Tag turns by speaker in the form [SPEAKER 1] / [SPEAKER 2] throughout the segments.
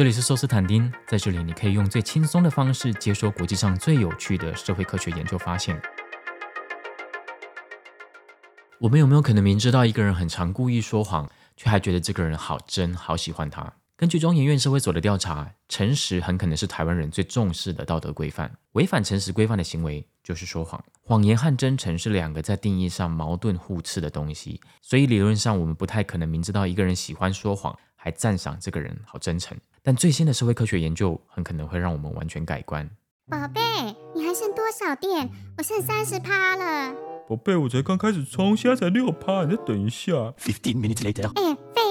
[SPEAKER 1] 这里是寿斯坦丁，在这里你可以用最轻松的方式接收国际上最有趣的社会科学研究发现。我们有没有可能明知道一个人很常故意说谎，却还觉得这个人好真、好喜欢他？根据中研院社会所的调查，诚实很可能是台湾人最重视的道德规范。违反诚实规范的行为就是说谎。谎言和真诚是两个在定义上矛盾互斥的东西，所以理论上我们不太可能明知道一个人喜欢说谎，还赞赏这个人好真诚。但最新的社会科学研究很可能会让我们完全改观。
[SPEAKER 2] 宝贝，你还剩多少电？我剩三十趴了。
[SPEAKER 3] 宝贝，我才刚开始充，现在才六趴，你再等一下。
[SPEAKER 4] Fifteen minutes later.
[SPEAKER 2] 哎，废？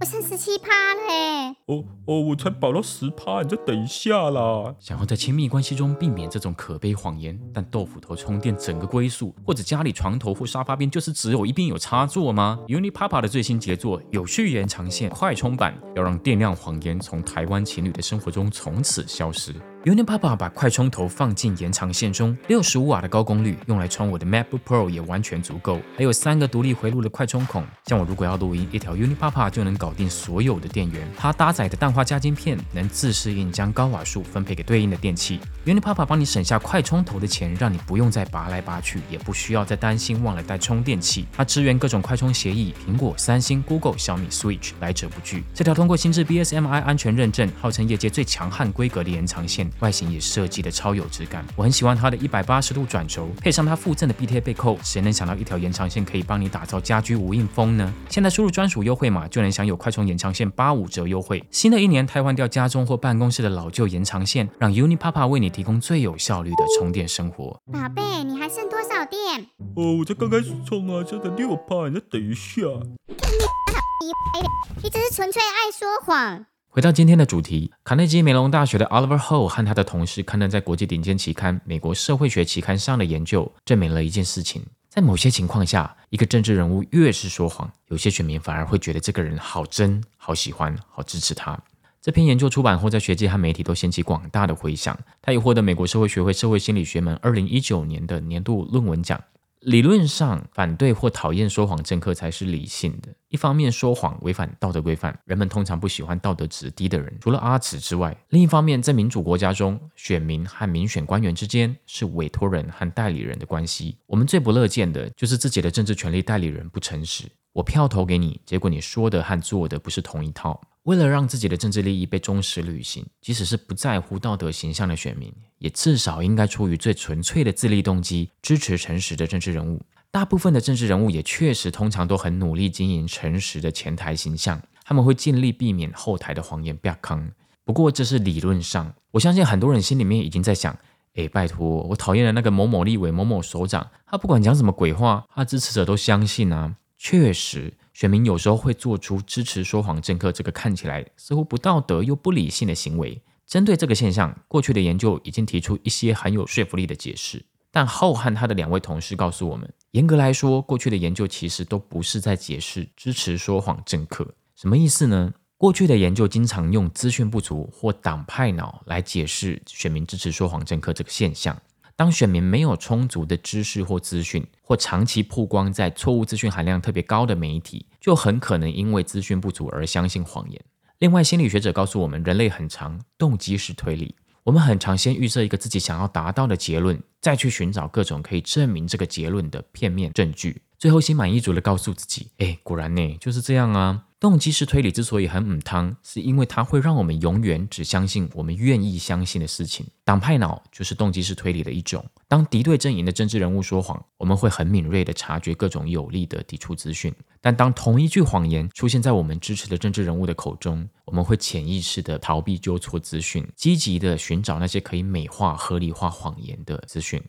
[SPEAKER 2] 我剩十七趴了哎。
[SPEAKER 3] 哦哦，我才保到十趴，你再等一下啦。
[SPEAKER 1] 想要在亲密关系中避免这种可悲谎言，但豆腐头充电整个归宿，或者家里床头或沙发边就是只有一边有插座吗？Unipapa 的最新杰作有序延长线快充版，要让电量谎言从台湾情侣的生活中从此消失。Unipapa 把快充头放进延长线中，六十五瓦的高功率用来充我的 MacBook Pro 也完全足够，还有三个独立回路的快充孔，像我如果要录音，一条 Unipapa 就能搞定所有的电源。它搭载的氮化镓晶片能自适应将高瓦数分配给对应的电器。Unipapa 帮你省下快充头的钱，让你不用再拔来拔去，也不需要再担心忘了带充电器。它支援各种快充协议，苹果、三星、Google、小米、Switch 来者不拒。这条通过新制 BSMI 安全认证，号称业界最强悍规格的延长线。外形也设计的超有质感，我很喜欢它的一百八十度转轴，配上它附赠的壁贴背扣，谁能想到一条延长线可以帮你打造家居无印风呢？现在输入专属优惠码就能享有快充延长线八五折优惠。新的一年，汰换掉家中或办公室的老旧延长线，让 Unipapa 为你提供最有效率的充电生活。
[SPEAKER 2] 宝贝，你还剩多少电？
[SPEAKER 3] 哦，我才刚开始充啊，才六趴，你再等一下。
[SPEAKER 2] 你只是纯粹爱说谎。
[SPEAKER 1] 回到今天的主题，卡内基梅隆大学的 Oliver Ho 和他的同事刊登在国际顶尖期刊《美国社会学期刊》上的研究，证明了一件事情：在某些情况下，一个政治人物越是说谎，有些选民反而会觉得这个人好真、好喜欢、好支持他。这篇研究出版后，在学界和媒体都掀起广大的回响。他也获得美国社会学会社会心理学门二零一九年的年度论文奖。理论上，反对或讨厌说谎政客才是理性的。一方面，说谎违反道德规范，人们通常不喜欢道德值低的人，除了阿慈之外；另一方面，在民主国家中，选民和民选官员之间是委托人和代理人的关系。我们最不乐见的就是自己的政治权利代理人不诚实。我票投给你，结果你说的和做的不是同一套。为了让自己的政治利益被忠实履行，即使是不在乎道德形象的选民，也至少应该出于最纯粹的自利动机，支持诚实的政治人物。大部分的政治人物也确实通常都很努力经营诚实的前台形象，他们会尽力避免后台的谎言被坑。不过这是理论上，我相信很多人心里面已经在想：诶，拜托，我讨厌的那个某某立委、某某首长，他不管讲什么鬼话，他支持者都相信啊。确实。选民有时候会做出支持说谎政客这个看起来似乎不道德又不理性的行为。针对这个现象，过去的研究已经提出一些很有说服力的解释。但浩瀚他的两位同事告诉我们，严格来说，过去的研究其实都不是在解释支持说谎政客。什么意思呢？过去的研究经常用资讯不足或党派脑来解释选民支持说谎政客这个现象。当选民没有充足的知识或资讯，或长期曝光在错误资讯含量特别高的媒体，就很可能因为资讯不足而相信谎言。另外，心理学者告诉我们，人类很常动机式推理，我们很常先预设一个自己想要达到的结论，再去寻找各种可以证明这个结论的片面证据，最后心满意足的告诉自己：“哎，果然呢，就是这样啊。”动机式推理之所以很母汤，是因为它会让我们永远只相信我们愿意相信的事情。党派脑就是动机式推理的一种。当敌对阵营的政治人物说谎，我们会很敏锐地察觉各种有利的抵触资讯；但当同一句谎言出现在我们支持的政治人物的口中，我们会潜意识地逃避纠错资讯，积极地寻找那些可以美化、合理化谎言的资讯。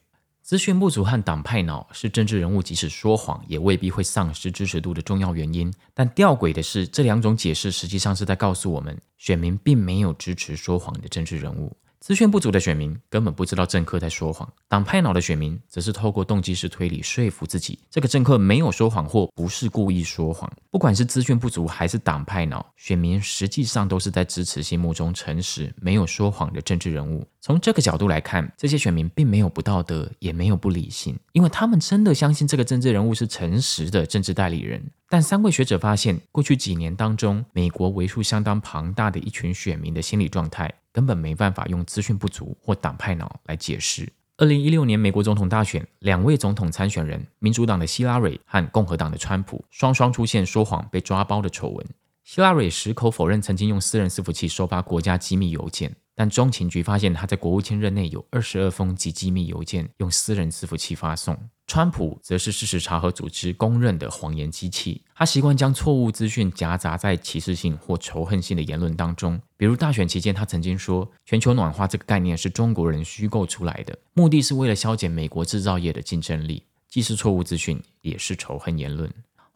[SPEAKER 1] 资讯不足和党派脑是政治人物即使说谎也未必会丧失支持度的重要原因。但吊诡的是，这两种解释实际上是在告诉我们，选民并没有支持说谎的政治人物。资讯不足的选民根本不知道政客在说谎，党派脑的选民则是透过动机式推理说服自己，这个政客没有说谎或不是故意说谎。不管是资讯不足还是党派脑，选民实际上都是在支持心目中诚实、没有说谎的政治人物。从这个角度来看，这些选民并没有不道德，也没有不理性，因为他们真的相信这个政治人物是诚实的政治代理人。但三位学者发现，过去几年当中，美国为数相当庞大的一群选民的心理状态。根本没办法用资讯不足或党派脑来解释。二零一六年美国总统大选，两位总统参选人，民主党的希拉蕊和共和党的川普，双双出现说谎被抓包的丑闻。希拉蕊矢口否认曾经用私人伺服器收发国家机密邮件。但中情局发现他在国务卿任内有二十二封及机密邮件用私人伺服器发送。川普则是事实查核组织公认的谎言机器，他习惯将错误资讯夹杂在歧视性或仇恨性的言论当中。比如大选期间，他曾经说全球暖化这个概念是中国人虚构出来的，目的是为了消减美国制造业的竞争力，既是错误资讯，也是仇恨言论。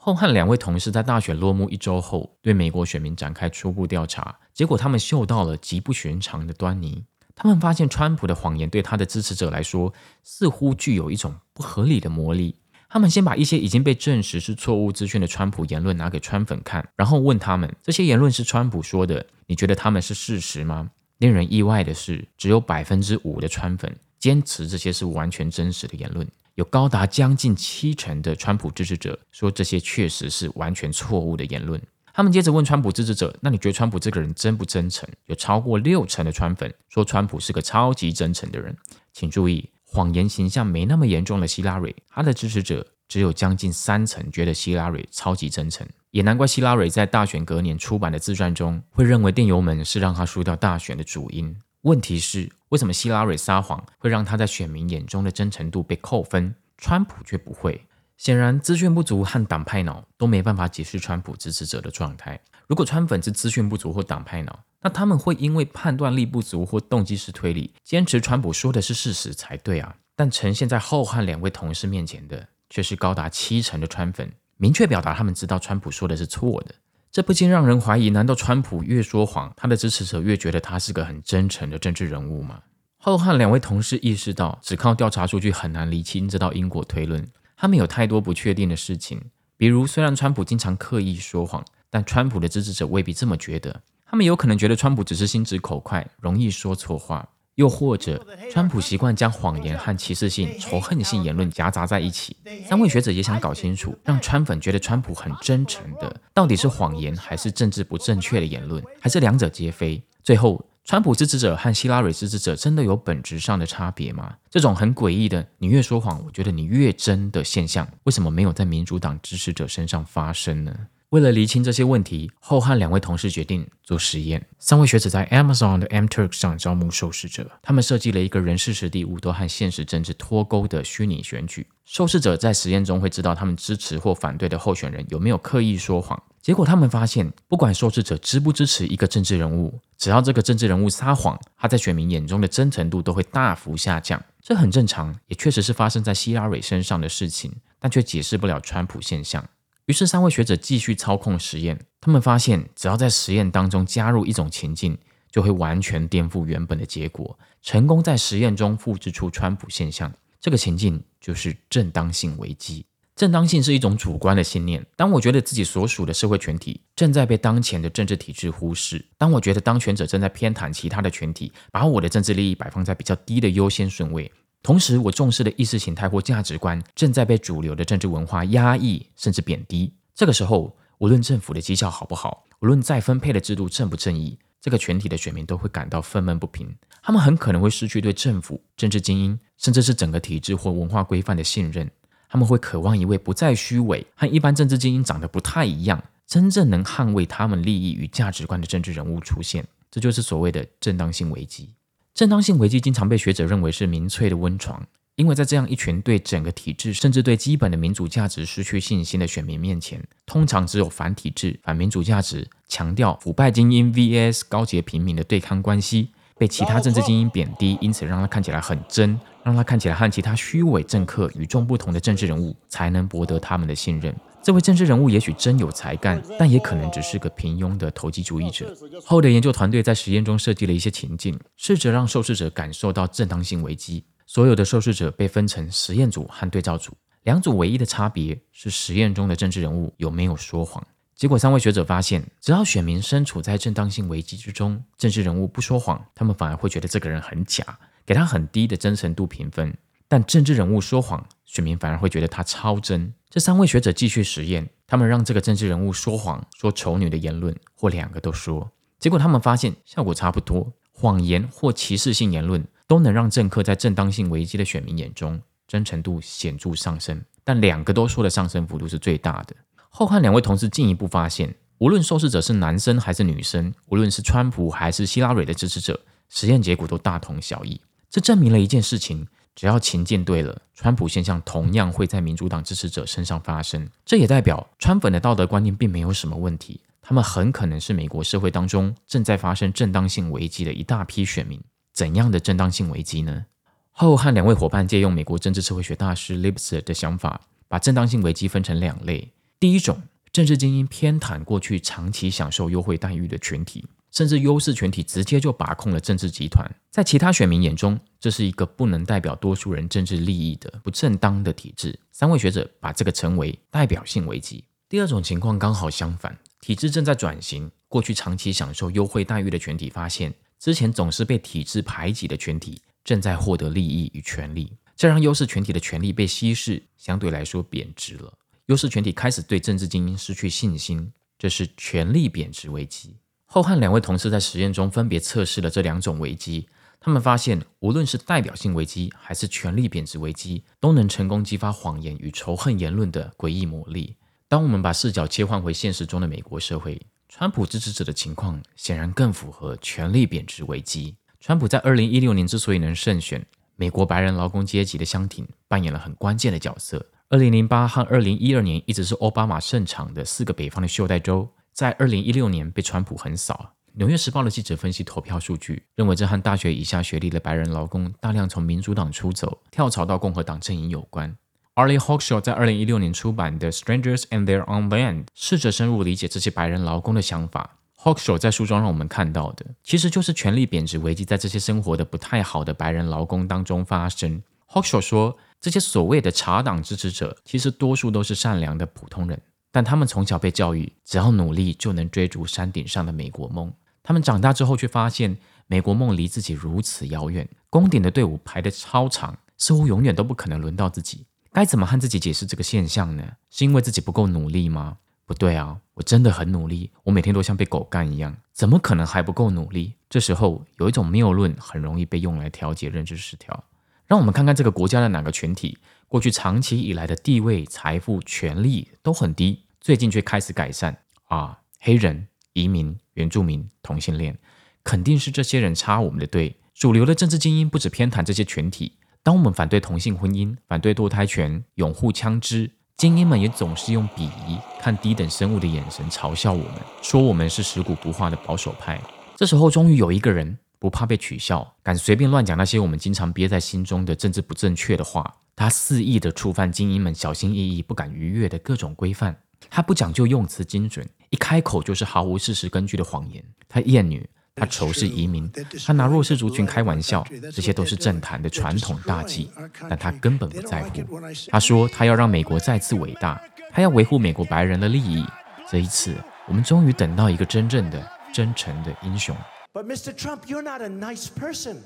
[SPEAKER 1] 后和两位同事在大选落幕一周后，对美国选民展开初步调查，结果他们嗅到了极不寻常的端倪。他们发现，川普的谎言对他的支持者来说，似乎具有一种不合理的魔力。他们先把一些已经被证实是错误资讯的川普言论拿给川粉看，然后问他们：这些言论是川普说的，你觉得他们是事实吗？令人意外的是，只有百分之五的川粉坚持这些是完全真实的言论。有高达将近七成的川普支持者说这些确实是完全错误的言论。他们接着问川普支持者：“那你觉得川普这个人真不真诚？”有超过六成的川粉说川普是个超级真诚的人。请注意，谎言形象没那么严重的希拉蕊，他的支持者只有将近三成觉得希拉蕊超级真诚。也难怪希拉蕊在大选隔年出版的自传中会认为电邮门是让他输掉大选的主因。问题是，为什么希拉蕊撒谎会让他在选民眼中的真诚度被扣分，川普却不会？显然，资讯不足和党派脑都没办法解释川普支持者的状态。如果川粉是资讯不足或党派脑，那他们会因为判断力不足或动机式推理，坚持川普说的是事实才对啊。但呈现在后汉两位同事面前的，却是高达七成的川粉，明确表达他们知道川普说的是错的。这不禁让人怀疑：难道川普越说谎，他的支持者越觉得他是个很真诚的政治人物吗？后汉两位同事意识到，只靠调查数据很难厘清这道因果推论。他们有太多不确定的事情，比如，虽然川普经常刻意说谎，但川普的支持者未必这么觉得。他们有可能觉得川普只是心直口快，容易说错话。又或者，川普习惯将谎言和歧视性、仇恨性言论夹杂在一起。三位学者也想搞清楚，让川粉觉得川普很真诚的，到底是谎言，还是政治不正确的言论，还是两者皆非？最后，川普支持者和希拉蕊支持者真的有本质上的差别吗？这种很诡异的“你越说谎，我觉得你越真”的现象，为什么没有在民主党支持者身上发生呢？为了厘清这些问题，后汉两位同事决定做实验。三位学者在 Amazon 的 MTurk 上招募受试者，他们设计了一个人事、实地物都和现实政治脱钩的虚拟选举。受试者在实验中会知道他们支持或反对的候选人有没有刻意说谎。结果他们发现，不管受试者支不支持一个政治人物，只要这个政治人物撒谎，他在选民眼中的真诚度都会大幅下降。这很正常，也确实是发生在希拉蕊身上的事情，但却解释不了川普现象。于是，三位学者继续操控实验。他们发现，只要在实验当中加入一种情境，就会完全颠覆原本的结果，成功在实验中复制出川普现象。这个情境就是正当性危机。正当性是一种主观的信念。当我觉得自己所属的社会群体正在被当前的政治体制忽视，当我觉得当权者正在偏袒其他的群体，把我的政治利益摆放在比较低的优先顺位。同时，我重视的意识形态或价值观正在被主流的政治文化压抑，甚至贬低。这个时候，无论政府的绩效好不好，无论再分配的制度正不正义，这个群体的选民都会感到愤懑不平。他们很可能会失去对政府、政治精英，甚至是整个体制或文化规范的信任。他们会渴望一位不再虚伪、和一般政治精英长得不太一样、真正能捍卫他们利益与价值观的政治人物出现。这就是所谓的正当性危机。正当性危机经常被学者认为是民粹的温床，因为在这样一群对整个体制甚至对基本的民主价值失去信心的选民面前，通常只有反体制、反民主价值，强调腐败精英 vs 高洁平民的对抗关系，被其他政治精英贬低，因此让他看起来很真，让他看起来和其他虚伪政客与众不同的政治人物才能博得他们的信任。这位政治人物也许真有才干，但也可能只是个平庸的投机主义者。后的研究团队在实验中设计了一些情境，试着让受试者感受到正当性危机。所有的受试者被分成实验组和对照组，两组唯一的差别是实验中的政治人物有没有说谎。结果，三位学者发现，只要选民身处在正当性危机之中，政治人物不说谎，他们反而会觉得这个人很假，给他很低的真诚度评分；但政治人物说谎，选民反而会觉得他超真。这三位学者继续实验，他们让这个政治人物说谎，说丑女的言论，或两个都说。结果他们发现效果差不多，谎言或歧视性言论都能让政客在正当性危机的选民眼中真诚度显著上升，但两个都说的上升幅度是最大的。后汉两位同事进一步发现，无论受试者是男生还是女生，无论是川普还是希拉蕊的支持者，实验结果都大同小异。这证明了一件事情：只要情境对了，川普现象同样会在民主党支持者身上发生。这也代表川粉的道德观念并没有什么问题，他们很可能是美国社会当中正在发生正当性危机的一大批选民。怎样的正当性危机呢？后汉两位伙伴借用美国政治社会学大师 Lipset 的想法，把正当性危机分成两类。第一种政治精英偏袒过去长期享受优惠待遇的群体，甚至优势群体直接就把控了政治集团。在其他选民眼中，这是一个不能代表多数人政治利益的不正当的体制。三位学者把这个称为代表性危机。第二种情况刚好相反，体制正在转型。过去长期享受优惠待遇的群体发现，之前总是被体制排挤的群体正在获得利益与权利，这让优势群体的权利被稀释，相对来说贬值了。优势群体开始对政治精英失去信心，这是权力贬值危机。后汉两位同事在实验中分别测试了这两种危机，他们发现，无论是代表性危机还是权力贬值危机，都能成功激发谎言与仇恨言论的诡异魔力。当我们把视角切换回现实中的美国社会，川普支持者的情况显然更符合权力贬值危机。川普在二零一六年之所以能胜选，美国白人劳工阶级的相挺扮演了很关键的角色。二零零八和二零一二年一直是奥巴马胜场的四个北方的袖带州，在二零一六年被川普横扫。纽约时报的记者分析投票数据，认为这和大学以下学历的白人劳工大量从民主党出走，跳槽到共和党阵营有关。Arlie Hawkshaw 在二零一六年出版的《Strangers and Their Own Land》试着深入理解这些白人劳工的想法。Hawkshaw 在书中让我们看到的，其实就是权力贬值危机在这些生活的不太好的白人劳工当中发生。Hawkshaw 说。这些所谓的茶党支持者，其实多数都是善良的普通人，但他们从小被教育，只要努力就能追逐山顶上的美国梦。他们长大之后却发现，美国梦离自己如此遥远，攻顶的队伍排得超长，似乎永远都不可能轮到自己。该怎么和自己解释这个现象呢？是因为自己不够努力吗？不对啊，我真的很努力，我每天都像被狗干一样，怎么可能还不够努力？这时候有一种谬论很容易被用来调节认知失调。让我们看看这个国家的哪个群体过去长期以来的地位、财富、权力都很低，最近却开始改善啊！黑人、移民、原住民、同性恋，肯定是这些人插我们的队。主流的政治精英不止偏袒这些群体，当我们反对同性婚姻、反对堕胎权、拥护枪支，精英们也总是用鄙夷、看低等生物的眼神嘲笑我们，说我们是食古不化的保守派。这时候，终于有一个人。不怕被取笑，敢随便乱讲那些我们经常憋在心中的政治不正确的话。他肆意的触犯精英们小心翼翼、不敢逾越的各种规范。他不讲究用词精准，一开口就是毫无事实根据的谎言。他厌女，他仇视移民，他拿弱势族群开玩笑，这些都是政坛的传统大忌。但他根本不在乎。他说他要让美国再次伟大，他要维护美国白人的利益。这一次，我们终于等到一个真正的、真诚的英雄。
[SPEAKER 4] But Mr. Trump, you're not a nice person.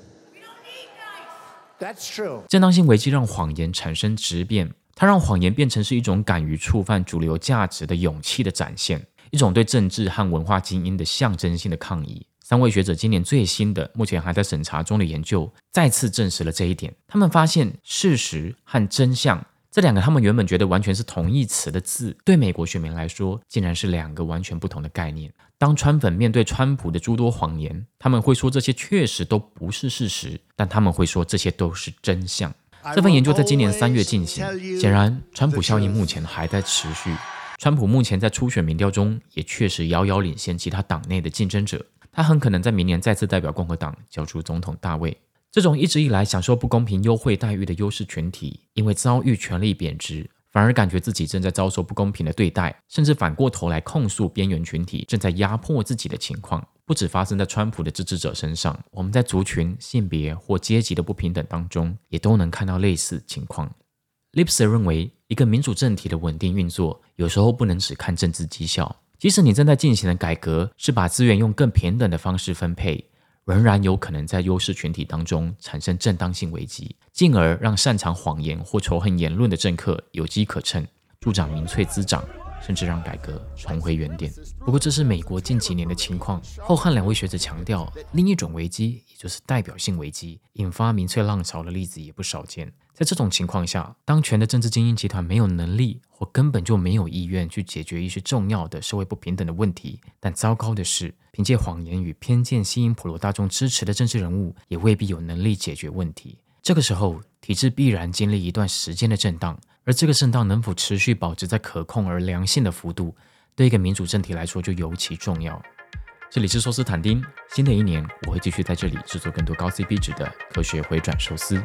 [SPEAKER 4] That's true.
[SPEAKER 1] 正当性危机让谎言产生质变，它让谎言变成是一种敢于触犯主流价值的勇气的展现，一种对政治和文化精英的象征性的抗议。三位学者今年最新的、目前还在审查中的研究，再次证实了这一点。他们发现，事实和真相这两个他们原本觉得完全是同义词的字，对美国选民来说，竟然是两个完全不同的概念。当川粉面对川普的诸多谎言，他们会说这些确实都不是事实，但他们会说这些都是真相。这份研究在今年三月进行，显然川普效应目前还在持续。川普目前在初选民调中也确实遥遥领先其他党内的竞争者，他很可能在明年再次代表共和党角逐总统大位。这种一直以来享受不公平优惠待遇的优势群体，因为遭遇权力贬值。反而感觉自己正在遭受不公平的对待，甚至反过头来控诉边缘群体正在压迫自己的情况。不止发生在川普的支持者身上，我们在族群、性别或阶级的不平等当中，也都能看到类似情况。lipse 认为，一个民主政体的稳定运作，有时候不能只看政治绩效。即使你正在进行的改革是把资源用更平等的方式分配，仍然有可能在优势群体当中产生正当性危机，进而让擅长谎言或仇恨言论的政客有机可乘，助长民粹滋长。甚至让改革重回原点。不过，这是美国近几年的情况。后汉两位学者强调，另一种危机，也就是代表性危机，引发民粹浪潮的例子也不少见。在这种情况下，当权的政治精英集团没有能力我根本就没有意愿去解决一些重要的社会不平等的问题，但糟糕的是，凭借谎言与偏见吸引普罗大众支持的政治人物，也未必有能力解决问题。这个时候，体制必然经历一段时间的震荡。而这个震荡能否持续保持在可控而良性的幅度，对一个民主政体来说就尤其重要。这里是寿司坦丁，新的一年我会继续在这里制作更多高 CP 值的科学回转寿司。